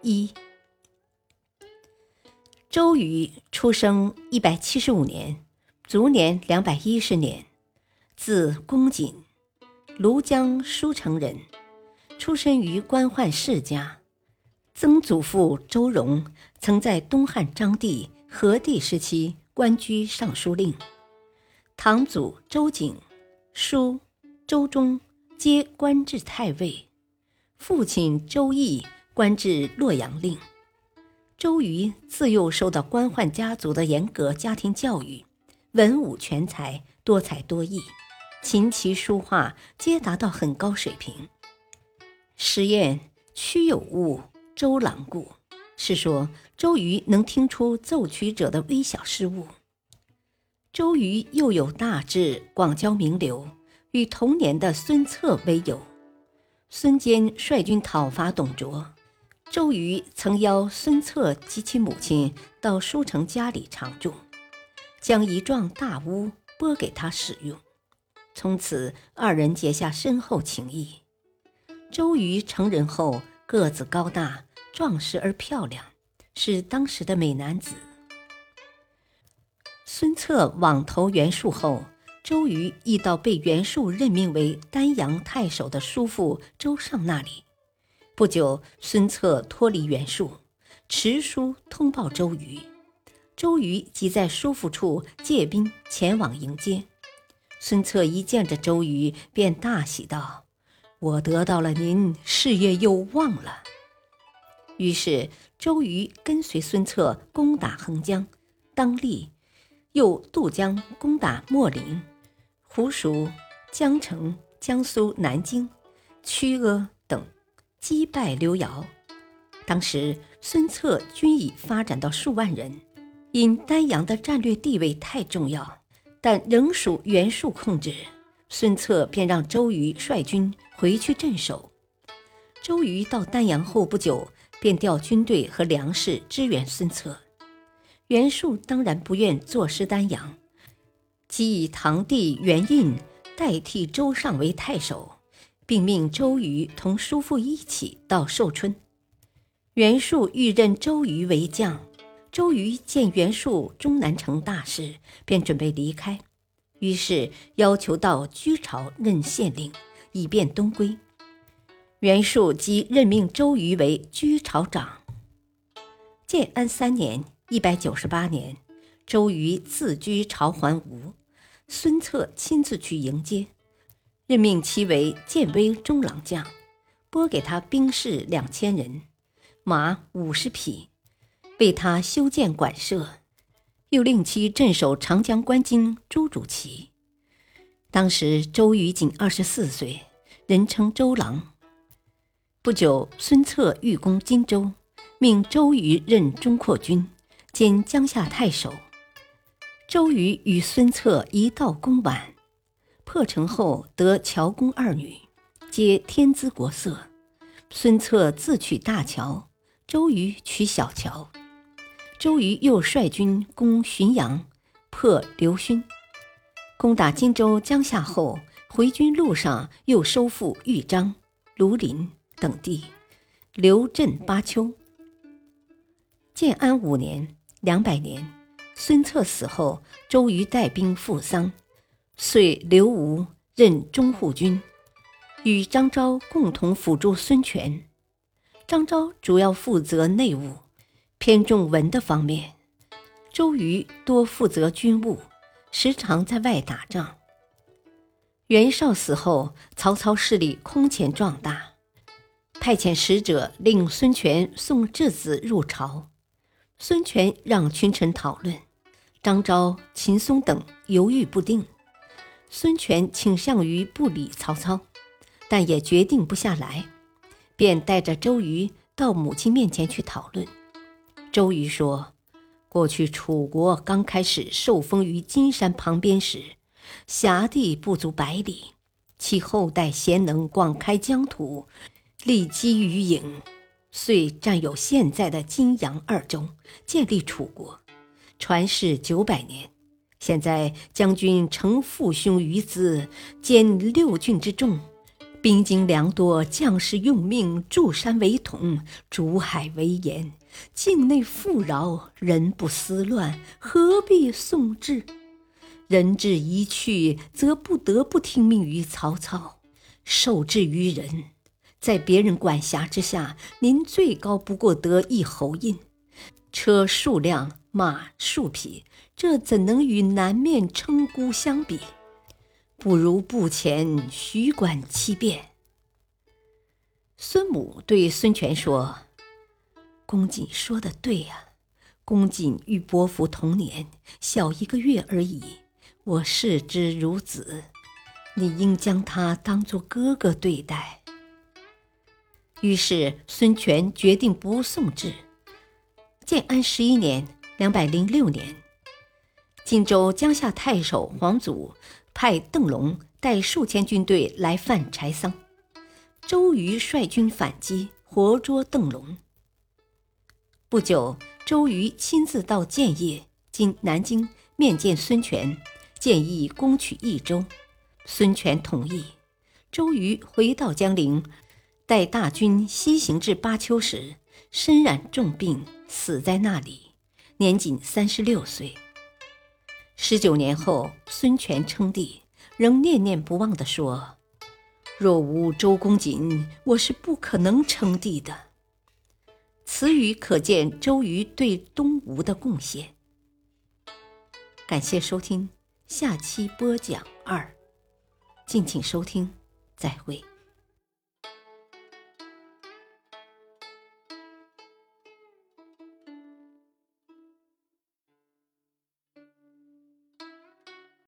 一，周瑜出生一百七十五年，卒年两百一十年，字公瑾，庐江舒城人，出身于官宦世家。曾祖父周荣曾在东汉章帝、和帝时期官居尚书令，堂祖周景、叔周忠皆官至太尉，父亲周毅。官至洛阳令，周瑜自幼受到官宦家族的严格家庭教育，文武全才，多才多艺，琴棋书画皆达到很高水平。实验曲有误，周郎顾，是说周瑜能听出奏曲者的微小失误。周瑜又有大志，广交名流，与同年的孙策为友。孙坚率军讨伐董卓。周瑜曾邀孙策及其母亲到舒城家里常住，将一幢大屋拨给他使用。从此，二人结下深厚情谊。周瑜成人后，个子高大，壮实而漂亮，是当时的美男子。孙策往投袁术后，周瑜亦到被袁术任命为丹阳太守的叔父周尚那里。不久，孙策脱离袁术，持书通报周瑜。周瑜即在叔父处借兵前往迎接。孙策一见着周瑜，便大喜道：“我得到了您，事业有望了。”于是，周瑜跟随孙策攻打横江、当立，又渡江攻打秣陵、湖熟、江城、江苏南京、曲阿等。击败刘繇，当时孙策军已发展到数万人，因丹阳的战略地位太重要，但仍属袁术控制，孙策便让周瑜率军回去镇守。周瑜到丹阳后不久，便调军队和粮食支援孙策。袁术当然不愿坐失丹阳，即以堂弟袁印代替周尚为太守。并命周瑜同叔父一起到寿春。袁术欲任周瑜为将，周瑜见袁术终难成大事，便准备离开，于是要求到居巢任县令，以便东归。袁术即任命周瑜为居巢长。建安三年（一百九十八年），周瑜自居巢还吴，孙策亲自去迎接。任命其为建威中郎将，拨给他兵士两千人，马五十匹，为他修建馆舍，又令其镇守长江关津朱主旗。当时周瑜仅二十四岁，人称周郎。不久，孙策欲攻荆州，命周瑜任中括军兼江夏太守。周瑜与孙策一道攻宛。破城后得乔公二女，皆天姿国色。孙策自取大乔，周瑜取小乔。周瑜又率军攻浔阳，破刘勋。攻打荆州江夏后，回军路上又收复豫章、庐陵等地，留镇巴丘。建安五年（两百年），孙策死后，周瑜带兵赴丧。遂留吴任中护军，与张昭共同辅助孙权。张昭主要负责内务，偏重文的方面；周瑜多负责军务，时常在外打仗。袁绍死后，曹操势力空前壮大，派遣使者令孙权送质子入朝。孙权让群臣讨论，张昭、秦松等犹豫不定。孙权倾向于不理曹操，但也决定不下来，便带着周瑜到母亲面前去讨论。周瑜说：“过去楚国刚开始受封于金山旁边时，辖地不足百里，其后代贤能广开疆土，立基于郢，遂占有现在的金阳二州，建立楚国，传世九百年。现在将军承父兄于兹，兼六郡之众。”兵精粮多，将士用命，筑山为统，筑海为盐，境内富饶，人不思乱，何必宋智？人质一去，则不得不听命于曹操，受制于人。在别人管辖之下，您最高不过得一侯印，车数辆，马数匹，这怎能与南面称孤相比？不如步前，徐管其变。孙母对孙权说：“公瑾说的对呀，公瑾与伯服同年，小一个月而已，我视之如子，你应将他当作哥哥对待。”于是孙权决定不送至。建安十一年（两百零六年），荆州江夏太守黄祖。派邓龙带数千军队来犯柴桑，周瑜率军反击，活捉邓龙。不久，周瑜亲自到建业（今南京）面见孙权，建议攻取益州。孙权同意。周瑜回到江陵，待大军西行至巴丘时，身染重病，死在那里，年仅三十六岁。十九年后，孙权称帝，仍念念不忘地说：“若无周公瑾，我是不可能称帝的。”此语可见周瑜对东吴的贡献。感谢收听，下期播讲二，敬请收听，再会。